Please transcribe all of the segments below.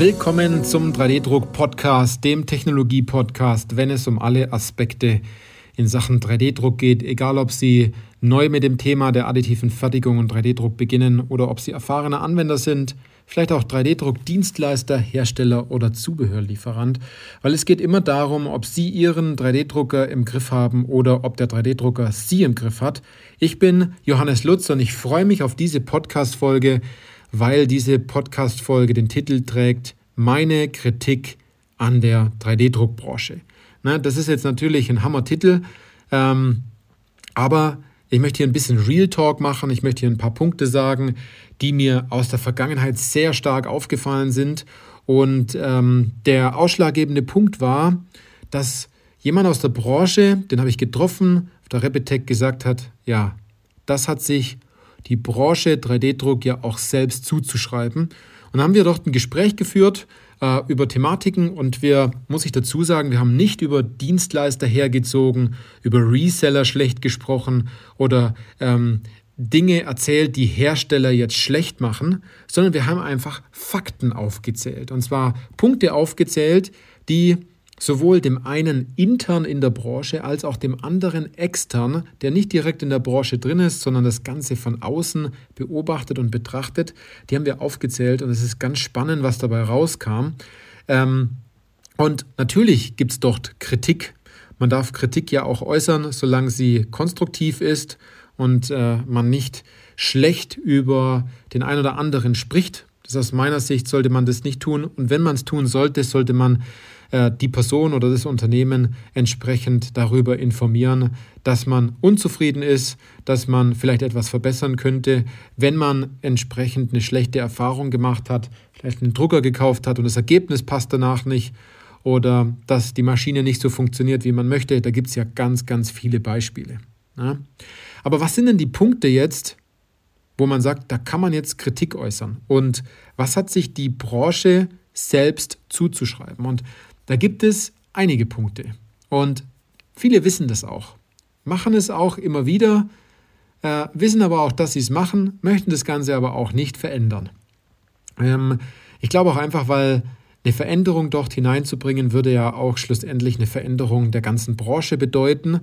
Willkommen zum 3D-Druck-Podcast, dem Technologie-Podcast, wenn es um alle Aspekte in Sachen 3D-Druck geht, egal ob Sie neu mit dem Thema der additiven Fertigung und 3D-Druck beginnen oder ob Sie erfahrene Anwender sind, vielleicht auch 3D-Druck-Dienstleister, Hersteller oder Zubehörlieferant, weil es geht immer darum, ob Sie Ihren 3D-Drucker im Griff haben oder ob der 3D-Drucker Sie im Griff hat. Ich bin Johannes Lutz und ich freue mich auf diese Podcast-Folge, weil diese Podcast-Folge den Titel trägt Meine Kritik an der 3D-Druckbranche. das ist jetzt natürlich ein Hammer-Titel, ähm, aber ich möchte hier ein bisschen Real Talk machen. Ich möchte hier ein paar Punkte sagen, die mir aus der Vergangenheit sehr stark aufgefallen sind. Und ähm, der ausschlaggebende Punkt war, dass jemand aus der Branche, den habe ich getroffen, auf der Repetech gesagt hat, ja, das hat sich die Branche 3D-Druck ja auch selbst zuzuschreiben. Und haben wir dort ein Gespräch geführt äh, über Thematiken und wir, muss ich dazu sagen, wir haben nicht über Dienstleister hergezogen, über Reseller schlecht gesprochen oder ähm, Dinge erzählt, die Hersteller jetzt schlecht machen, sondern wir haben einfach Fakten aufgezählt. Und zwar Punkte aufgezählt, die sowohl dem einen intern in der Branche als auch dem anderen extern, der nicht direkt in der Branche drin ist, sondern das Ganze von außen beobachtet und betrachtet, die haben wir aufgezählt und es ist ganz spannend, was dabei rauskam. Ähm, und natürlich gibt es dort Kritik. Man darf Kritik ja auch äußern, solange sie konstruktiv ist und äh, man nicht schlecht über den einen oder anderen spricht. Das aus meiner Sicht sollte man das nicht tun. Und wenn man es tun sollte, sollte man äh, die Person oder das Unternehmen entsprechend darüber informieren, dass man unzufrieden ist, dass man vielleicht etwas verbessern könnte, wenn man entsprechend eine schlechte Erfahrung gemacht hat, vielleicht einen Drucker gekauft hat und das Ergebnis passt danach nicht oder dass die Maschine nicht so funktioniert, wie man möchte. Da gibt es ja ganz, ganz viele Beispiele. Ja? Aber was sind denn die Punkte jetzt, wo man sagt, da kann man jetzt Kritik äußern? Und was hat sich die Branche selbst zuzuschreiben? Und da gibt es einige Punkte. Und viele wissen das auch, machen es auch immer wieder, äh, wissen aber auch, dass sie es machen, möchten das Ganze aber auch nicht verändern. Ähm, ich glaube auch einfach, weil eine Veränderung dort hineinzubringen, würde ja auch schlussendlich eine Veränderung der ganzen Branche bedeuten.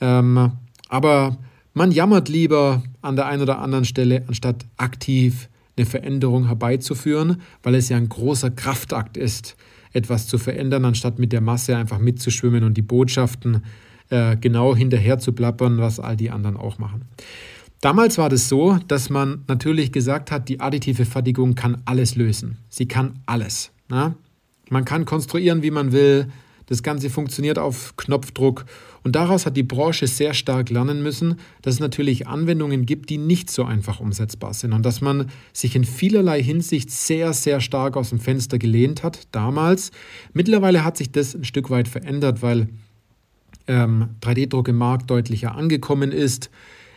Ähm, aber man jammert lieber an der einen oder anderen Stelle, anstatt aktiv eine Veränderung herbeizuführen, weil es ja ein großer Kraftakt ist, etwas zu verändern, anstatt mit der Masse einfach mitzuschwimmen und die Botschaften äh, genau hinterher zu plappern, was all die anderen auch machen. Damals war das so, dass man natürlich gesagt hat, die additive Fertigung kann alles lösen. Sie kann alles. Na? Man kann konstruieren, wie man will. Das Ganze funktioniert auf Knopfdruck und daraus hat die Branche sehr stark lernen müssen, dass es natürlich Anwendungen gibt, die nicht so einfach umsetzbar sind und dass man sich in vielerlei Hinsicht sehr, sehr stark aus dem Fenster gelehnt hat damals. Mittlerweile hat sich das ein Stück weit verändert, weil ähm, 3D-Druck im Markt deutlicher angekommen ist.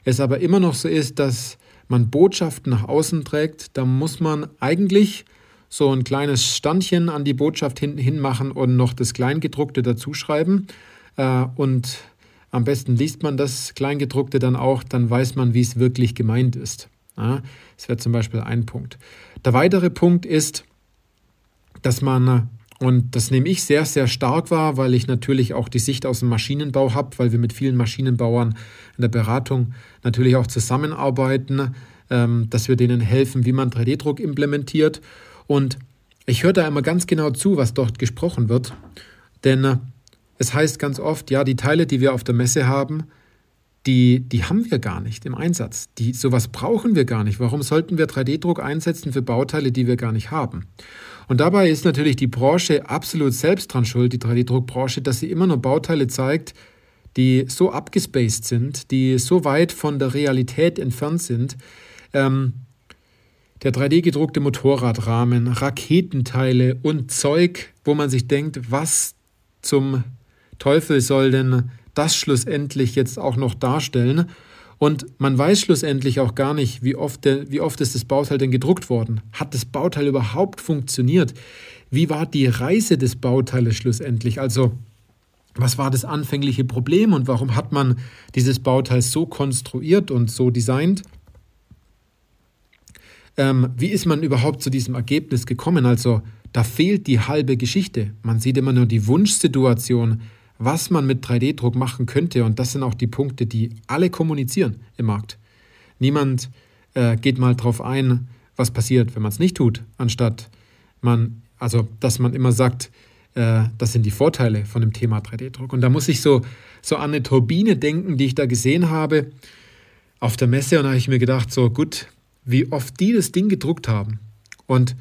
Es aber immer noch so ist, dass man Botschaften nach außen trägt. Da muss man eigentlich so ein kleines Standchen an die Botschaft hinten hin machen und noch das Kleingedruckte dazuschreiben. Äh, und am besten liest man das Kleingedruckte dann auch, dann weiß man, wie es wirklich gemeint ist. das wäre zum Beispiel ein Punkt. Der weitere Punkt ist, dass man, und das nehme ich sehr, sehr stark wahr, weil ich natürlich auch die Sicht aus dem Maschinenbau habe, weil wir mit vielen Maschinenbauern in der Beratung natürlich auch zusammenarbeiten, ähm, dass wir denen helfen, wie man 3D-Druck implementiert. Und ich höre da immer ganz genau zu, was dort gesprochen wird. Denn äh, es heißt ganz oft, ja, die Teile, die wir auf der Messe haben, die, die haben wir gar nicht im Einsatz. Die, sowas brauchen wir gar nicht. Warum sollten wir 3D-Druck einsetzen für Bauteile, die wir gar nicht haben? Und dabei ist natürlich die Branche absolut selbst dran schuld, die 3D-Druckbranche, dass sie immer nur Bauteile zeigt, die so abgespaced sind, die so weit von der Realität entfernt sind, ähm, der 3D-gedruckte Motorradrahmen, Raketenteile und Zeug, wo man sich denkt, was zum Teufel soll denn das schlussendlich jetzt auch noch darstellen? Und man weiß schlussendlich auch gar nicht, wie oft, der, wie oft ist das Bauteil denn gedruckt worden. Hat das Bauteil überhaupt funktioniert? Wie war die Reise des Bauteiles schlussendlich? Also, was war das anfängliche Problem und warum hat man dieses Bauteil so konstruiert und so designt? Ähm, wie ist man überhaupt zu diesem Ergebnis gekommen? Also da fehlt die halbe Geschichte. Man sieht immer nur die Wunschsituation, was man mit 3D-Druck machen könnte. Und das sind auch die Punkte, die alle kommunizieren im Markt. Niemand äh, geht mal drauf ein, was passiert, wenn man es nicht tut, anstatt man, also dass man immer sagt, äh, das sind die Vorteile von dem Thema 3D-Druck. Und da muss ich so, so an eine Turbine denken, die ich da gesehen habe auf der Messe. Und da habe ich mir gedacht, so gut, wie oft die das Ding gedruckt haben und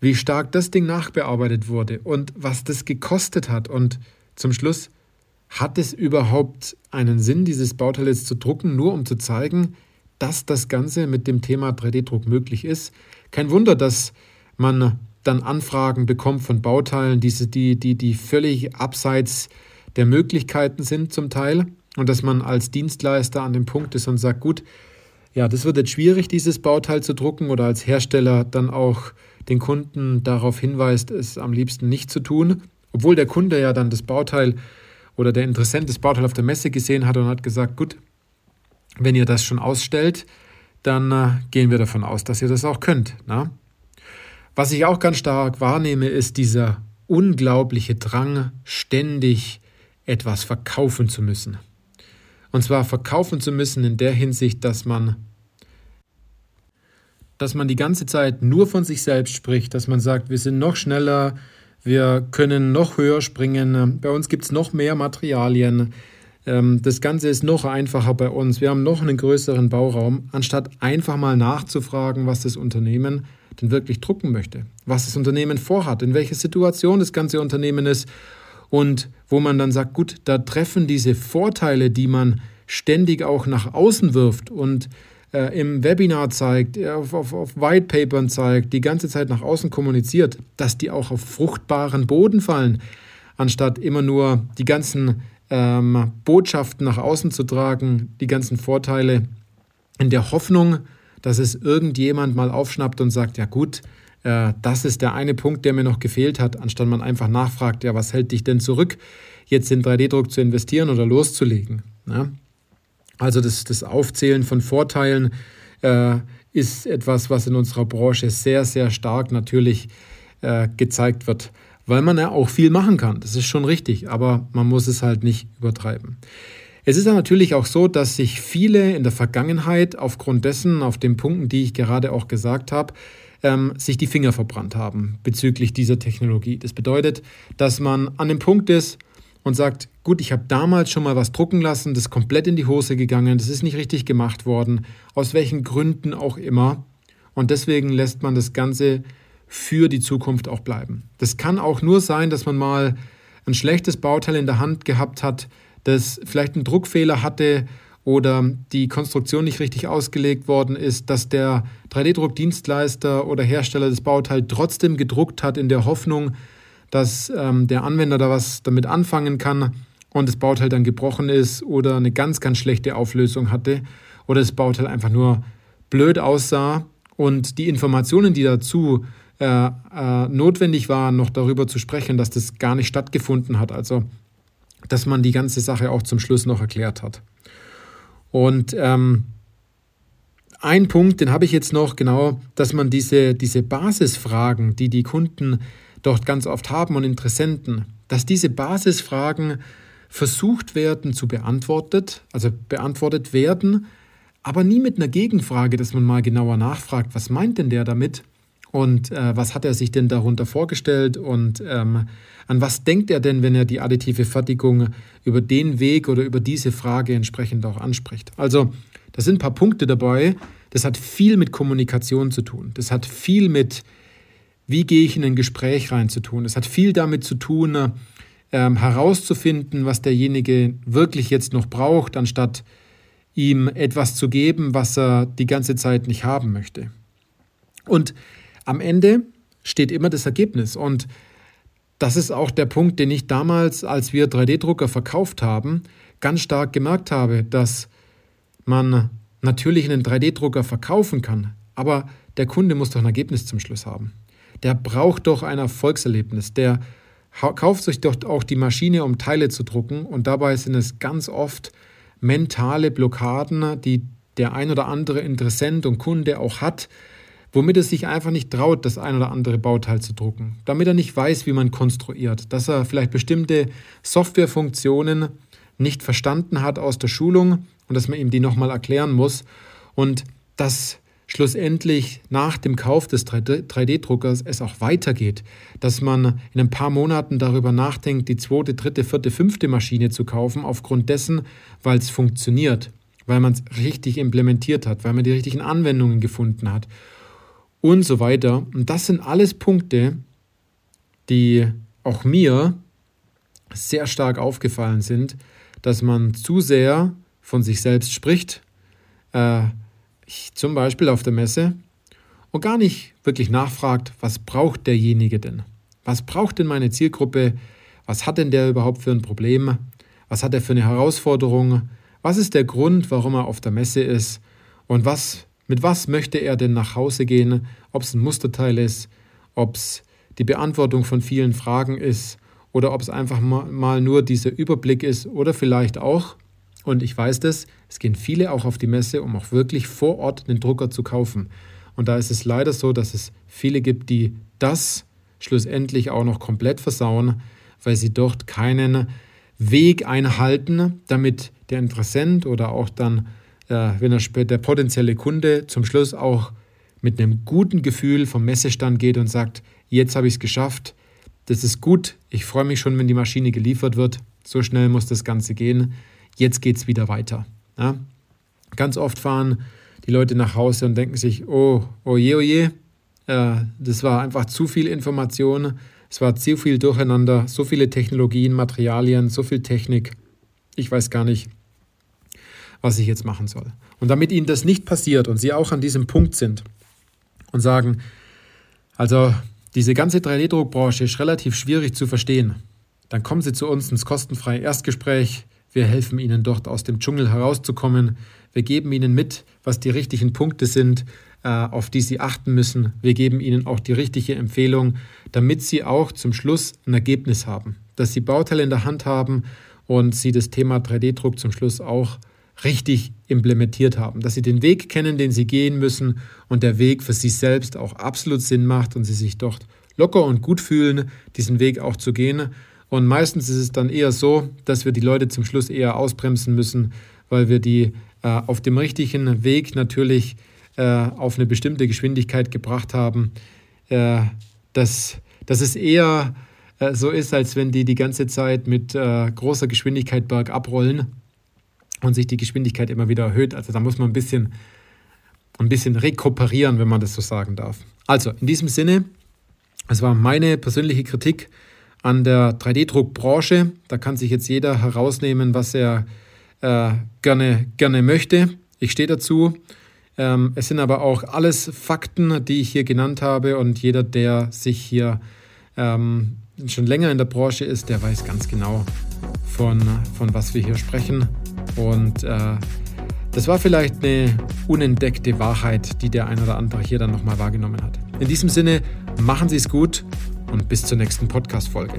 wie stark das Ding nachbearbeitet wurde und was das gekostet hat. Und zum Schluss, hat es überhaupt einen Sinn, dieses Bauteil jetzt zu drucken, nur um zu zeigen, dass das Ganze mit dem Thema 3D-Druck möglich ist? Kein Wunder, dass man dann Anfragen bekommt von Bauteilen, die, die, die, völlig abseits der Möglichkeiten sind zum Teil und dass man als Dienstleister an dem Punkt ist und sagt, gut, ja, das wird jetzt schwierig, dieses Bauteil zu drucken oder als Hersteller dann auch den Kunden darauf hinweist, es am liebsten nicht zu tun, obwohl der Kunde ja dann das Bauteil oder der Interessent das Bauteil auf der Messe gesehen hat und hat gesagt, gut, wenn ihr das schon ausstellt, dann äh, gehen wir davon aus, dass ihr das auch könnt. Na? Was ich auch ganz stark wahrnehme, ist dieser unglaubliche Drang, ständig etwas verkaufen zu müssen. Und zwar verkaufen zu müssen in der Hinsicht, dass man dass man die ganze Zeit nur von sich selbst spricht, dass man sagt, wir sind noch schneller, wir können noch höher springen, bei uns gibt es noch mehr Materialien, ähm, das Ganze ist noch einfacher bei uns, wir haben noch einen größeren Bauraum, anstatt einfach mal nachzufragen, was das Unternehmen denn wirklich drucken möchte, was das Unternehmen vorhat, in welcher Situation das ganze Unternehmen ist und wo man dann sagt, gut, da treffen diese Vorteile, die man ständig auch nach außen wirft und äh, im Webinar zeigt, auf, auf, auf Whitepapern zeigt, die ganze Zeit nach außen kommuniziert, dass die auch auf fruchtbaren Boden fallen, anstatt immer nur die ganzen ähm, Botschaften nach außen zu tragen, die ganzen Vorteile in der Hoffnung, dass es irgendjemand mal aufschnappt und sagt, ja gut, äh, das ist der eine Punkt, der mir noch gefehlt hat, anstatt man einfach nachfragt, ja, was hält dich denn zurück, jetzt in 3D-Druck zu investieren oder loszulegen. Ne? Also das, das Aufzählen von Vorteilen äh, ist etwas, was in unserer Branche sehr, sehr stark natürlich äh, gezeigt wird, weil man ja auch viel machen kann. Das ist schon richtig, aber man muss es halt nicht übertreiben. Es ist ja natürlich auch so, dass sich viele in der Vergangenheit aufgrund dessen, auf den Punkten, die ich gerade auch gesagt habe, ähm, sich die Finger verbrannt haben bezüglich dieser Technologie. Das bedeutet, dass man an dem Punkt ist, und sagt, gut, ich habe damals schon mal was drucken lassen, das ist komplett in die Hose gegangen, das ist nicht richtig gemacht worden, aus welchen Gründen auch immer. Und deswegen lässt man das Ganze für die Zukunft auch bleiben. Das kann auch nur sein, dass man mal ein schlechtes Bauteil in der Hand gehabt hat, das vielleicht einen Druckfehler hatte oder die Konstruktion nicht richtig ausgelegt worden ist, dass der 3D-Druckdienstleister oder Hersteller des Bauteils trotzdem gedruckt hat in der Hoffnung, dass ähm, der Anwender da was damit anfangen kann und das Bauteil dann gebrochen ist oder eine ganz, ganz schlechte Auflösung hatte oder das Bauteil einfach nur blöd aussah und die Informationen, die dazu äh, äh, notwendig waren, noch darüber zu sprechen, dass das gar nicht stattgefunden hat. Also, dass man die ganze Sache auch zum Schluss noch erklärt hat. Und ähm, ein Punkt, den habe ich jetzt noch genau, dass man diese, diese Basisfragen, die die Kunden dort ganz oft haben und Interessenten, dass diese Basisfragen versucht werden zu beantwortet, also beantwortet werden, aber nie mit einer Gegenfrage, dass man mal genauer nachfragt, was meint denn der damit und äh, was hat er sich denn darunter vorgestellt und ähm, an was denkt er denn, wenn er die additive Fertigung über den Weg oder über diese Frage entsprechend auch anspricht. Also da sind ein paar Punkte dabei. Das hat viel mit Kommunikation zu tun. Das hat viel mit wie gehe ich in ein Gespräch rein zu tun. Es hat viel damit zu tun, ähm, herauszufinden, was derjenige wirklich jetzt noch braucht, anstatt ihm etwas zu geben, was er die ganze Zeit nicht haben möchte. Und am Ende steht immer das Ergebnis. Und das ist auch der Punkt, den ich damals, als wir 3D-Drucker verkauft haben, ganz stark gemerkt habe, dass man natürlich einen 3D-Drucker verkaufen kann, aber der Kunde muss doch ein Ergebnis zum Schluss haben der braucht doch ein Erfolgserlebnis. Der kauft sich doch auch die Maschine, um Teile zu drucken. Und dabei sind es ganz oft mentale Blockaden, die der ein oder andere Interessent und Kunde auch hat, womit er sich einfach nicht traut, das ein oder andere Bauteil zu drucken, damit er nicht weiß, wie man konstruiert, dass er vielleicht bestimmte Softwarefunktionen nicht verstanden hat aus der Schulung und dass man ihm die nochmal erklären muss und dass schlussendlich nach dem Kauf des 3D-Druckers es auch weitergeht, dass man in ein paar Monaten darüber nachdenkt, die zweite, dritte, vierte, fünfte Maschine zu kaufen, aufgrund dessen, weil es funktioniert, weil man es richtig implementiert hat, weil man die richtigen Anwendungen gefunden hat und so weiter. Und das sind alles Punkte, die auch mir sehr stark aufgefallen sind, dass man zu sehr von sich selbst spricht, äh, zum Beispiel auf der Messe, und gar nicht wirklich nachfragt, was braucht derjenige denn? Was braucht denn meine Zielgruppe? Was hat denn der überhaupt für ein Problem? Was hat er für eine Herausforderung? Was ist der Grund, warum er auf der Messe ist? Und was, mit was möchte er denn nach Hause gehen? Ob es ein Musterteil ist, ob es die Beantwortung von vielen Fragen ist oder ob es einfach mal nur dieser Überblick ist oder vielleicht auch, und ich weiß das, es gehen viele auch auf die Messe, um auch wirklich vor Ort einen Drucker zu kaufen. Und da ist es leider so, dass es viele gibt, die das schlussendlich auch noch komplett versauen, weil sie dort keinen Weg einhalten, damit der Interessent oder auch dann, äh, wenn er später der potenzielle Kunde zum Schluss auch mit einem guten Gefühl vom Messestand geht und sagt, jetzt habe ich es geschafft, das ist gut, ich freue mich schon, wenn die Maschine geliefert wird, so schnell muss das Ganze gehen jetzt geht es wieder weiter. Ja? Ganz oft fahren die Leute nach Hause und denken sich, oh, oh je, oh je, äh, das war einfach zu viel Information, es war zu viel Durcheinander, so viele Technologien, Materialien, so viel Technik. Ich weiß gar nicht, was ich jetzt machen soll. Und damit ihnen das nicht passiert und sie auch an diesem Punkt sind und sagen, also diese ganze 3D-Druckbranche ist relativ schwierig zu verstehen, dann kommen sie zu uns ins kostenfreie Erstgespräch. Wir helfen Ihnen dort aus dem Dschungel herauszukommen. Wir geben Ihnen mit, was die richtigen Punkte sind, äh, auf die Sie achten müssen. Wir geben Ihnen auch die richtige Empfehlung, damit Sie auch zum Schluss ein Ergebnis haben, dass Sie Bauteile in der Hand haben und Sie das Thema 3D-Druck zum Schluss auch richtig implementiert haben, dass Sie den Weg kennen, den Sie gehen müssen und der Weg für Sie selbst auch absolut Sinn macht und Sie sich dort locker und gut fühlen, diesen Weg auch zu gehen und meistens ist es dann eher so, dass wir die Leute zum Schluss eher ausbremsen müssen, weil wir die äh, auf dem richtigen Weg natürlich äh, auf eine bestimmte Geschwindigkeit gebracht haben. Äh, dass, dass es eher äh, so ist, als wenn die die ganze Zeit mit äh, großer Geschwindigkeit bergab rollen und sich die Geschwindigkeit immer wieder erhöht. Also da muss man ein bisschen, ein bisschen rekuperieren, wenn man das so sagen darf. Also in diesem Sinne, es war meine persönliche Kritik an der 3D-Druckbranche. Da kann sich jetzt jeder herausnehmen, was er äh, gerne, gerne möchte. Ich stehe dazu. Ähm, es sind aber auch alles Fakten, die ich hier genannt habe und jeder, der sich hier ähm, schon länger in der Branche ist, der weiß ganz genau, von, von was wir hier sprechen. Und äh, das war vielleicht eine unentdeckte Wahrheit, die der ein oder andere hier dann nochmal wahrgenommen hat. In diesem Sinne, machen Sie es gut und bis zur nächsten Podcast-Folge.